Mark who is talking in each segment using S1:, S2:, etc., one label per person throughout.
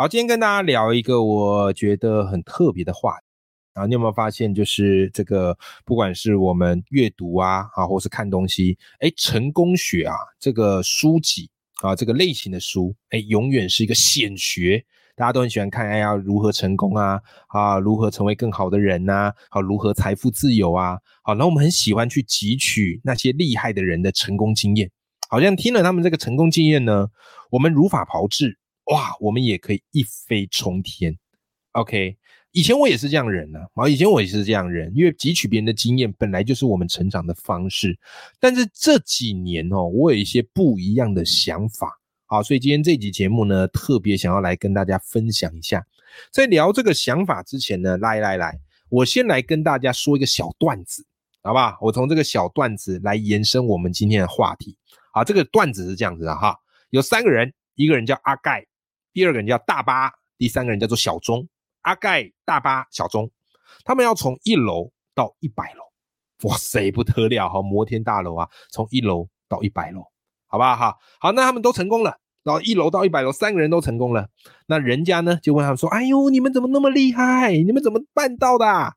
S1: 好，今天跟大家聊一个我觉得很特别的话啊，你有没有发现，就是这个不管是我们阅读啊，啊，或是看东西，哎，成功学啊，这个书籍啊，这个类型的书，哎，永远是一个显学，大家都很喜欢看，哎，呀如何成功啊，啊，如何成为更好的人呐，好，如何财富自由啊，好，那我们很喜欢去汲取那些厉害的人的成功经验，好像听了他们这个成功经验呢，我们如法炮制。哇，我们也可以一飞冲天，OK。以前我也是这样人呢，啊，以前我也是这样人，因为汲取别人的经验本来就是我们成长的方式。但是这几年哦，我有一些不一样的想法，好，所以今天这集节目呢，特别想要来跟大家分享一下。在聊这个想法之前呢，来来来，我先来跟大家说一个小段子，好不好？我从这个小段子来延伸我们今天的话题。好，这个段子是这样子的哈，有三个人，一个人叫阿盖。第二个人叫大巴，第三个人叫做小钟。阿盖、大巴、小钟，他们要从一楼到一百楼，哇塞，不得了哈！摩天大楼啊，从一楼到一百楼，好不好？好，好，那他们都成功了，然后一楼到一百楼，三个人都成功了。那人家呢，就问他们说：“哎呦，你们怎么那么厉害？你们怎么办到的？”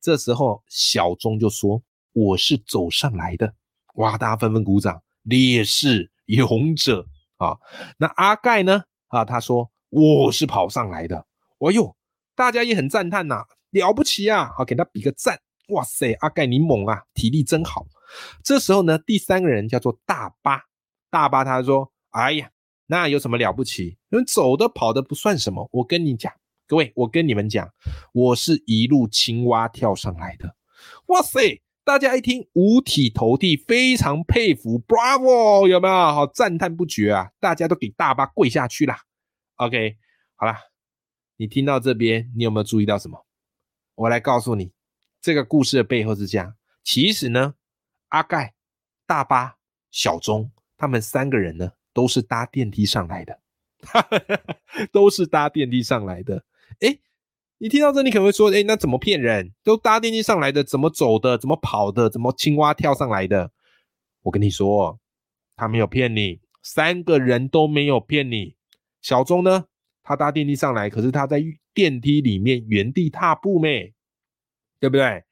S1: 这时候，小钟就说：“我是走上来的。”哇，大家纷纷鼓掌，烈士勇者啊！那阿盖呢？啊，他说我是跑上来的，哎呦，大家也很赞叹呐，了不起啊！好，给他比个赞，哇塞，阿盖你猛啊，体力真好。这时候呢，第三个人叫做大巴，大巴他说，哎呀，那有什么了不起？因为走的跑的不算什么。我跟你讲，各位，我跟你们讲，我是一路青蛙跳上来的，哇塞！大家一听五体投地，非常佩服，Bravo，有没有？好赞叹不绝啊！大家都给大巴跪下去啦。OK，好了，你听到这边，你有没有注意到什么？我来告诉你，这个故事的背后是这样。其实呢，阿盖、大巴、小钟他们三个人呢，都是搭电梯上来的，都是搭电梯上来的。哎。你听到这，你可能会说：“哎，那怎么骗人？都搭电梯上来的，怎么走的？怎么跑的？怎么青蛙跳上来的？”我跟你说，他没有骗你，三个人都没有骗你。小钟呢，他搭电梯上来，可是他在电梯里面原地踏步没，对不对？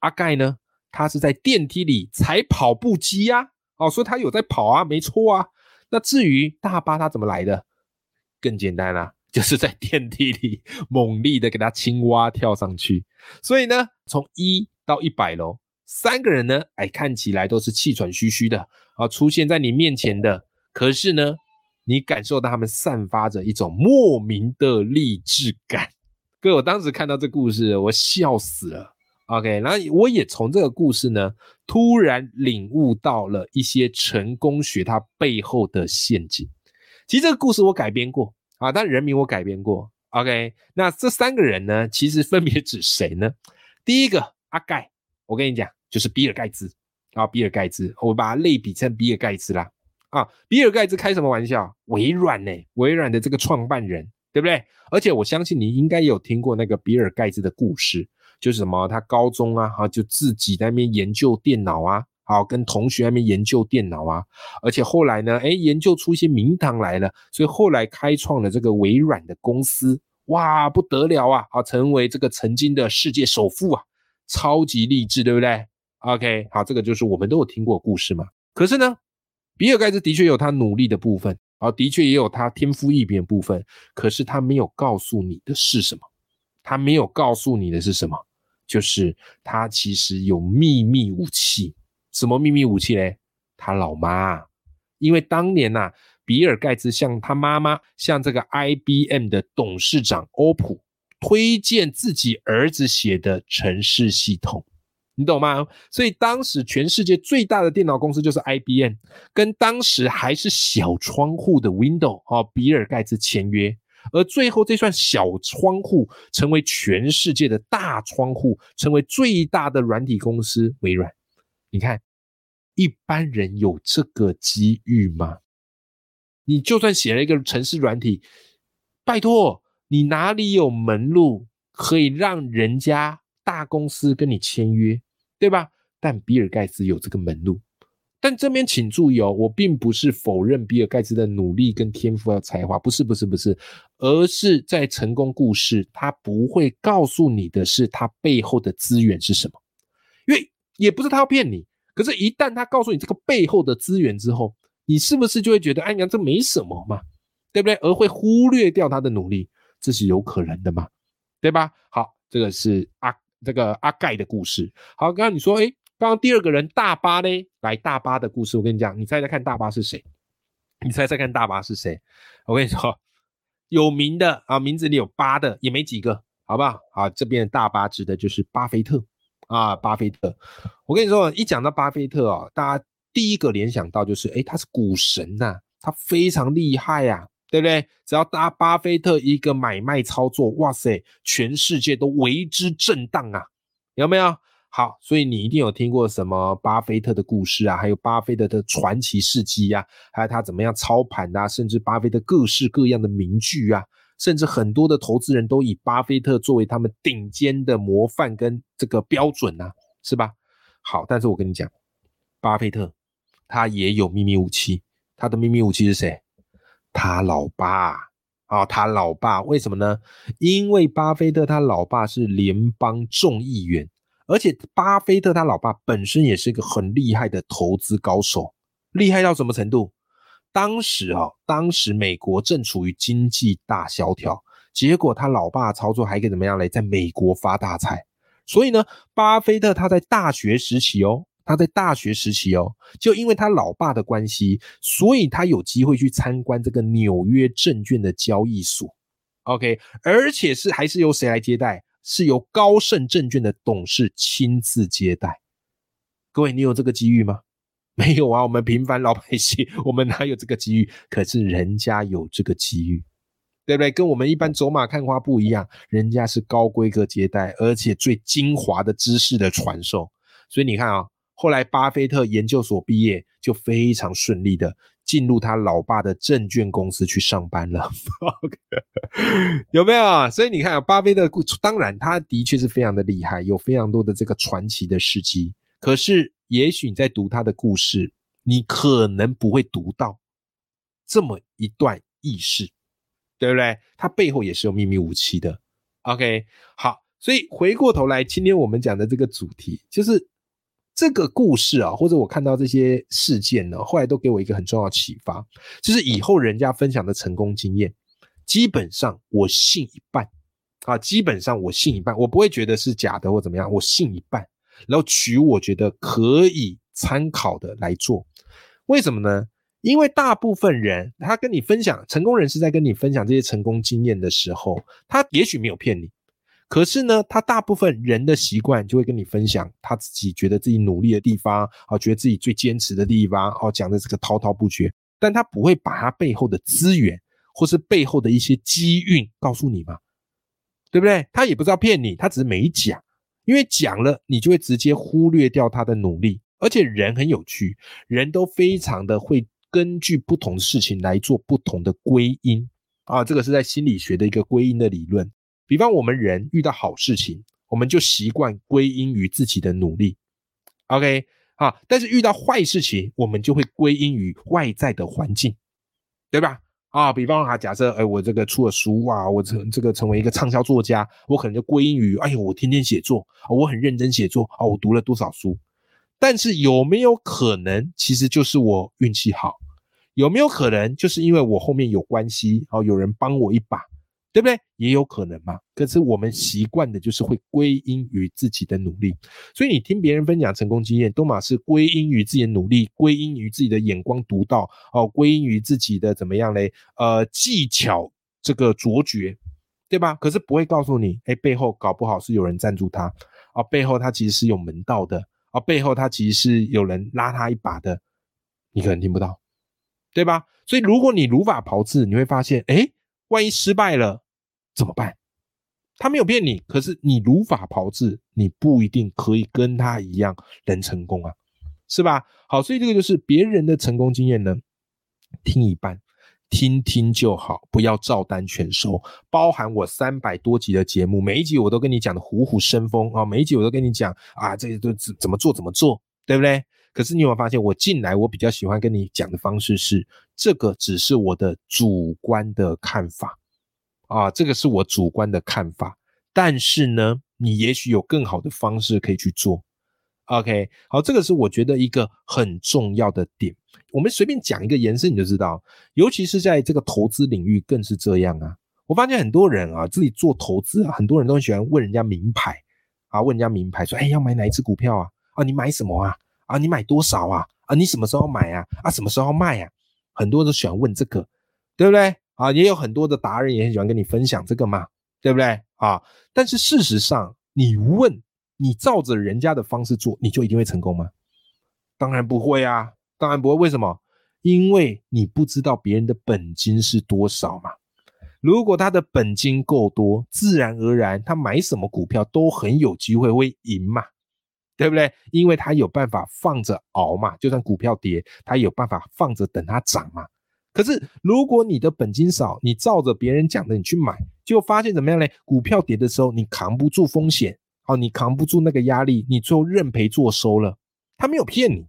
S1: 阿盖呢，他是在电梯里踩跑步机呀。哦，说他有在跑啊，没错啊。那至于大巴他怎么来的，更简单了。就是在电梯里猛力的给他青蛙跳上去，所以呢，从一到一百楼，三个人呢，哎，看起来都是气喘吁吁的啊，出现在你面前的。可是呢，你感受到他们散发着一种莫名的励志感。哥，我当时看到这故事，我笑死了。OK，然后我也从这个故事呢，突然领悟到了一些成功学它背后的陷阱。其实这个故事我改编过。啊，但人名我改编过，OK。那这三个人呢，其实分别指谁呢？第一个阿盖，我跟你讲，就是比尔盖茨啊，比尔盖茨，我把它类比成比尔盖茨啦。啊，比尔盖茨开什么玩笑？微软呢？微软的这个创办人，对不对？而且我相信你应该有听过那个比尔盖茨的故事，就是什么，他高中啊，哈，就自己在那边研究电脑啊。好，跟同学那边研究电脑啊，而且后来呢，哎，研究出一些名堂来了，所以后来开创了这个微软的公司，哇，不得了啊！好，成为这个曾经的世界首富啊，超级励志，对不对？OK，好，这个就是我们都有听过故事嘛。可是呢，比尔盖茨的确有他努力的部分，啊，的确也有他天赋异禀部分，可是他没有告诉你的是什么？他没有告诉你的是什么？就是他其实有秘密武器。什么秘密武器嘞？他老妈，因为当年呐，比尔盖茨向他妈妈，向这个 IBM 的董事长欧普推荐自己儿子写的程式系统，你懂吗？所以当时全世界最大的电脑公司就是 IBM，跟当时还是小窗户的 Windows 哦，比尔盖茨签约，而最后这扇小窗户成为全世界的大窗户，成为最大的软体公司微软。你看，一般人有这个机遇吗？你就算写了一个城市软体，拜托，你哪里有门路可以让人家大公司跟你签约，对吧？但比尔盖茨有这个门路。但这边请注意哦，我并不是否认比尔盖茨的努力跟天赋和才华，不是不是不是，而是在成功故事，他不会告诉你的是他背后的资源是什么，也不是他要骗你，可是，一旦他告诉你这个背后的资源之后，你是不是就会觉得，哎呀，这没什么嘛，对不对？而会忽略掉他的努力，这是有可能的嘛，对吧？好，这个是阿这个阿盖的故事。好，刚刚你说，哎。刚刚第二个人大巴呢？来大巴的故事，我跟你讲，你猜猜看大巴是谁？你猜猜看大巴是谁？我跟你说，有名的啊，名字里有巴的也没几个，好不好？好，这边的大巴指的就是巴菲特啊，巴菲特。我跟你说，一讲到巴菲特啊，大家第一个联想到就是，哎，他是股神呐，他非常厉害呀，对不对？只要搭巴菲特一个买卖操作，哇塞，全世界都为之震荡啊，有没有？好，所以你一定有听过什么巴菲特的故事啊，还有巴菲特的传奇事迹呀，还有他怎么样操盘啊，甚至巴菲特各式各样的名句啊，甚至很多的投资人都以巴菲特作为他们顶尖的模范跟这个标准呐，是吧？好，但是我跟你讲，巴菲特他也有秘密武器，他的秘密武器是谁？他老爸啊，他老爸为什么呢？因为巴菲特他老爸是联邦众议员。而且巴菲特他老爸本身也是一个很厉害的投资高手，厉害到什么程度？当时啊，当时美国正处于经济大萧条，结果他老爸操作还可以怎么样嘞？在美国发大财。所以呢，巴菲特他在大学时期哦，他在大学时期哦，就因为他老爸的关系，所以他有机会去参观这个纽约证券的交易所。OK，而且是还是由谁来接待？是由高盛证券的董事亲自接待，各位，你有这个机遇吗？没有啊，我们平凡老百姓，我们哪有这个机遇？可是人家有这个机遇，对不对？跟我们一般走马看花不一样，人家是高规格接待，而且最精华的知识的传授。所以你看啊，后来巴菲特研究所毕业，就非常顺利的。进入他老爸的证券公司去上班了，有没有？所以你看，巴菲特当然他的确是非常的厉害，有非常多的这个传奇的事迹。可是，也许你在读他的故事，你可能不会读到这么一段轶事，对不对？他背后也是有秘密武器的。OK，好，所以回过头来，今天我们讲的这个主题就是。这个故事啊，或者我看到这些事件呢，后来都给我一个很重要的启发，就是以后人家分享的成功经验，基本上我信一半啊，基本上我信一半，我不会觉得是假的或怎么样，我信一半，然后取我觉得可以参考的来做。为什么呢？因为大部分人他跟你分享成功人士在跟你分享这些成功经验的时候，他也许没有骗你。可是呢，他大部分人的习惯就会跟你分享他自己觉得自己努力的地方，啊，觉得自己最坚持的地方，哦，讲的这个滔滔不绝，但他不会把他背后的资源或是背后的一些机运告诉你嘛，对不对？他也不知道骗你，他只是没讲，因为讲了你就会直接忽略掉他的努力，而且人很有趣，人都非常的会根据不同的事情来做不同的归因啊，这个是在心理学的一个归因的理论。比方我们人遇到好事情，我们就习惯归因于自己的努力，OK 啊，但是遇到坏事情，我们就会归因于外在的环境，对吧？啊，比方哈，假设哎，我这个出了书啊，我成这个成为一个畅销作家，我可能就归因于哎呦，我天天写作，我很认真写作啊，我读了多少书。但是有没有可能，其实就是我运气好？有没有可能，就是因为我后面有关系啊，有人帮我一把？对不对？也有可能嘛。可是我们习惯的就是会归因于自己的努力，所以你听别人分享成功经验，都嘛是归因于自己的努力，归因于自己的眼光独到哦，归因于自己的怎么样嘞？呃，技巧这个卓绝，对吧？可是不会告诉你，哎，背后搞不好是有人赞助他啊，背后他其实是有门道的啊，背后他其实是有人拉他一把的，你可能听不到，对吧？所以如果你如法炮制，你会发现，哎。万一失败了怎么办？他没有骗你，可是你如法炮制，你不一定可以跟他一样能成功啊，是吧？好，所以这个就是别人的成功经验呢，听一半，听听就好，不要照单全收。包含我三百多集的节目，每一集我都跟你讲的虎虎生风啊，每一集我都跟你讲啊，这些都怎怎么做怎么做，对不对？可是你有没有发现，我进来我比较喜欢跟你讲的方式是，这个只是我的主观的看法。啊，这个是我主观的看法，但是呢，你也许有更好的方式可以去做。OK，好，这个是我觉得一个很重要的点。我们随便讲一个延伸你就知道，尤其是在这个投资领域更是这样啊。我发现很多人啊，自己做投资啊，很多人都喜欢问人家名牌啊，问人家名牌说，哎，要买哪一只股票啊？啊，你买什么啊？啊，你买多少啊？啊，你什么时候买啊？啊，什么时候卖啊？很多人都喜欢问这个，对不对？啊，也有很多的达人也很喜欢跟你分享这个嘛，对不对啊？但是事实上，你问你照着人家的方式做，你就一定会成功吗？当然不会啊，当然不会。为什么？因为你不知道别人的本金是多少嘛。如果他的本金够多，自然而然他买什么股票都很有机会会赢嘛，对不对？因为他有办法放着熬嘛，就算股票跌，他有办法放着等它涨嘛。可是，如果你的本金少，你照着别人讲的你去买，就发现怎么样呢？股票跌的时候，你扛不住风险，哦，你扛不住那个压力，你最后认赔做收了。他没有骗你，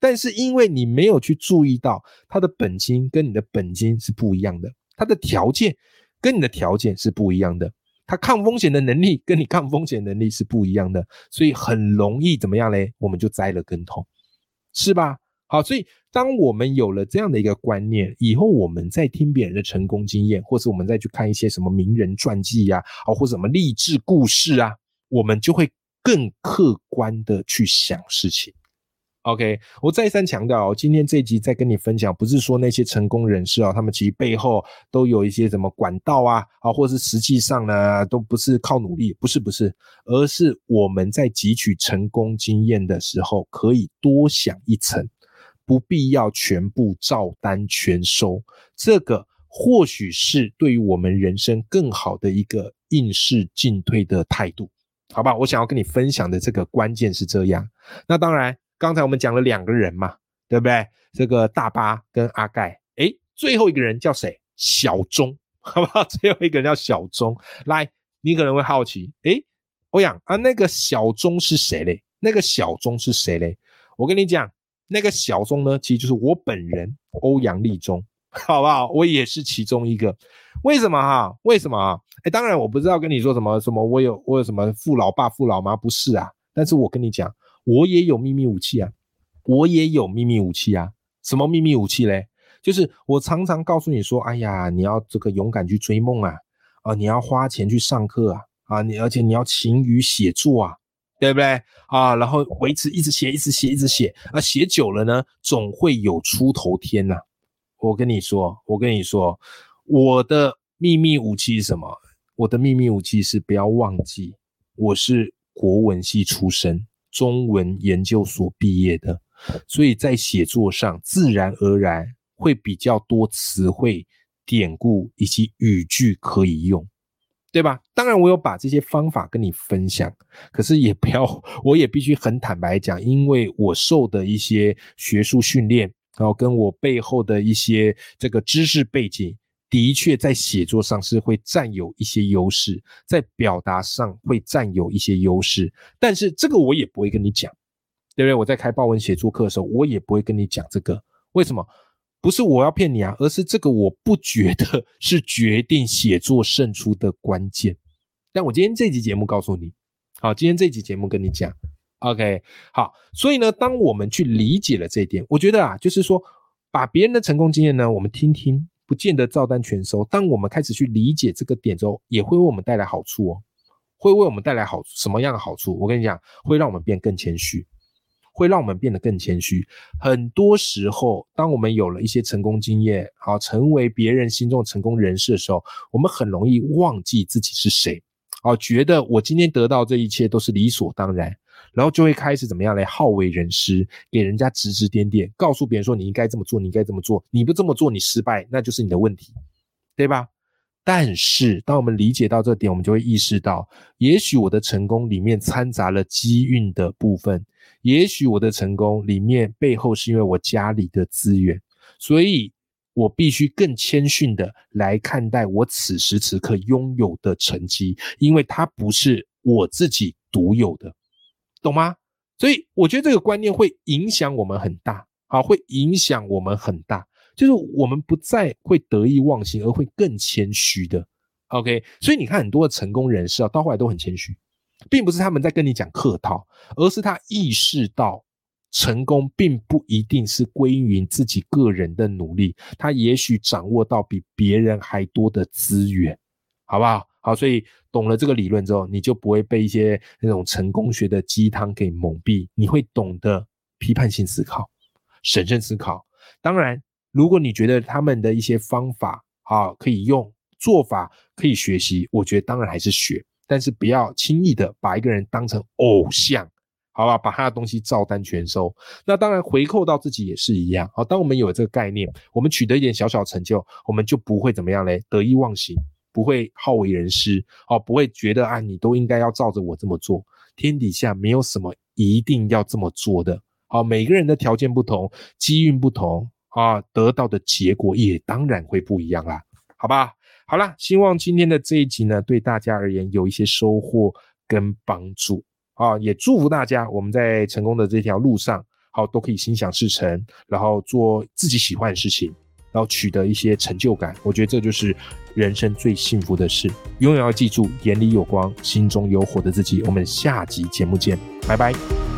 S1: 但是因为你没有去注意到他的本金跟你的本金是不一样的，他的条件跟你的条件是不一样的，他抗风险的能力跟你抗风险能力是不一样的，所以很容易怎么样嘞？我们就栽了跟头，是吧？好，所以当我们有了这样的一个观念以后，我们再听别人的成功经验，或是我们再去看一些什么名人传记呀，啊，或什么励志故事啊，我们就会更客观的去想事情。OK，我再三强调，今天这一集在跟你分享，不是说那些成功人士啊，他们其实背后都有一些什么管道啊，啊，或是实际上呢，都不是靠努力，不是不是，而是我们在汲取成功经验的时候，可以多想一层。不必要全部照单全收，这个或许是对于我们人生更好的一个应试进退的态度，好吧？我想要跟你分享的这个关键是这样。那当然，刚才我们讲了两个人嘛，对不对？这个大巴跟阿盖，诶，最后一个人叫谁？小钟，好不好？最后一个人叫小钟。来，你可能会好奇，诶，欧阳啊，那个小钟是谁嘞？那个小钟是谁嘞？我跟你讲。那个小钟呢，其实就是我本人欧阳立中，好不好？我也是其中一个。为什么哈？为什么啊？哎，当然我不知道跟你说什么什么，我有我有什么父老爸父老妈不是啊？但是我跟你讲，我也有秘密武器啊，我也有秘密武器啊。什么秘密武器嘞？就是我常常告诉你说，哎呀，你要这个勇敢去追梦啊，啊，你要花钱去上课啊，啊，你而且你要勤于写作啊。对不对啊？然后维持一直写，一直写，一直写啊！写久了呢，总会有出头天呐。我跟你说，我跟你说，我的秘密武器是什么？我的秘密武器是不要忘记，我是国文系出身，中文研究所毕业的，所以在写作上自然而然会比较多词汇、典故以及语句可以用。对吧？当然，我有把这些方法跟你分享，可是也不要，我也必须很坦白讲，因为我受的一些学术训练，然后跟我背后的一些这个知识背景，的确在写作上是会占有一些优势，在表达上会占有一些优势，但是这个我也不会跟你讲，对不对？我在开报文写作课的时候，我也不会跟你讲这个，为什么？不是我要骗你啊，而是这个我不觉得是决定写作胜出的关键。但我今天这集节目告诉你，好，今天这集节目跟你讲，OK，好。所以呢，当我们去理解了这一点，我觉得啊，就是说，把别人的成功经验呢，我们听听，不见得照单全收。当我们开始去理解这个点之后，也会为我们带来好处哦，会为我们带来好什么样的好处？我跟你讲，会让我们变更谦虚。会让我们变得更谦虚。很多时候，当我们有了一些成功经验，好成为别人心中的成功人士的时候，我们很容易忘记自己是谁，哦，觉得我今天得到这一切都是理所当然，然后就会开始怎么样来好为人师，给人家指指点点，告诉别人说你应该这么做，你应该这么做，你不这么做你失败，那就是你的问题，对吧？但是，当我们理解到这点，我们就会意识到，也许我的成功里面掺杂了机运的部分，也许我的成功里面背后是因为我家里的资源，所以我必须更谦逊的来看待我此时此刻拥有的成绩，因为它不是我自己独有的，懂吗？所以，我觉得这个观念会影响我们很大，好，会影响我们很大。就是我们不再会得意忘形，而会更谦虚的。OK，所以你看很多的成功人士啊，到后来都很谦虚，并不是他们在跟你讲客套，而是他意识到成功并不一定是归于自己个人的努力，他也许掌握到比别人还多的资源，好不好？好，所以懂了这个理论之后，你就不会被一些那种成功学的鸡汤给蒙蔽，你会懂得批判性思考、审慎思考，当然。如果你觉得他们的一些方法啊可以用，做法可以学习，我觉得当然还是学，但是不要轻易的把一个人当成偶像，好吧？把他的东西照单全收。那当然回扣到自己也是一样。好，当我们有这个概念，我们取得一点小小成就，我们就不会怎么样嘞？得意忘形，不会好为人师，哦，不会觉得啊，你都应该要照着我这么做。天底下没有什么一定要这么做的。好，每个人的条件不同，机运不同。啊，得到的结果也当然会不一样啦，好吧？好啦，希望今天的这一集呢，对大家而言有一些收获跟帮助啊，也祝福大家，我们在成功的这条路上，好都可以心想事成，然后做自己喜欢的事情，然后取得一些成就感。我觉得这就是人生最幸福的事。永远要记住，眼里有光，心中有火的自己。我们下集节目见，拜拜。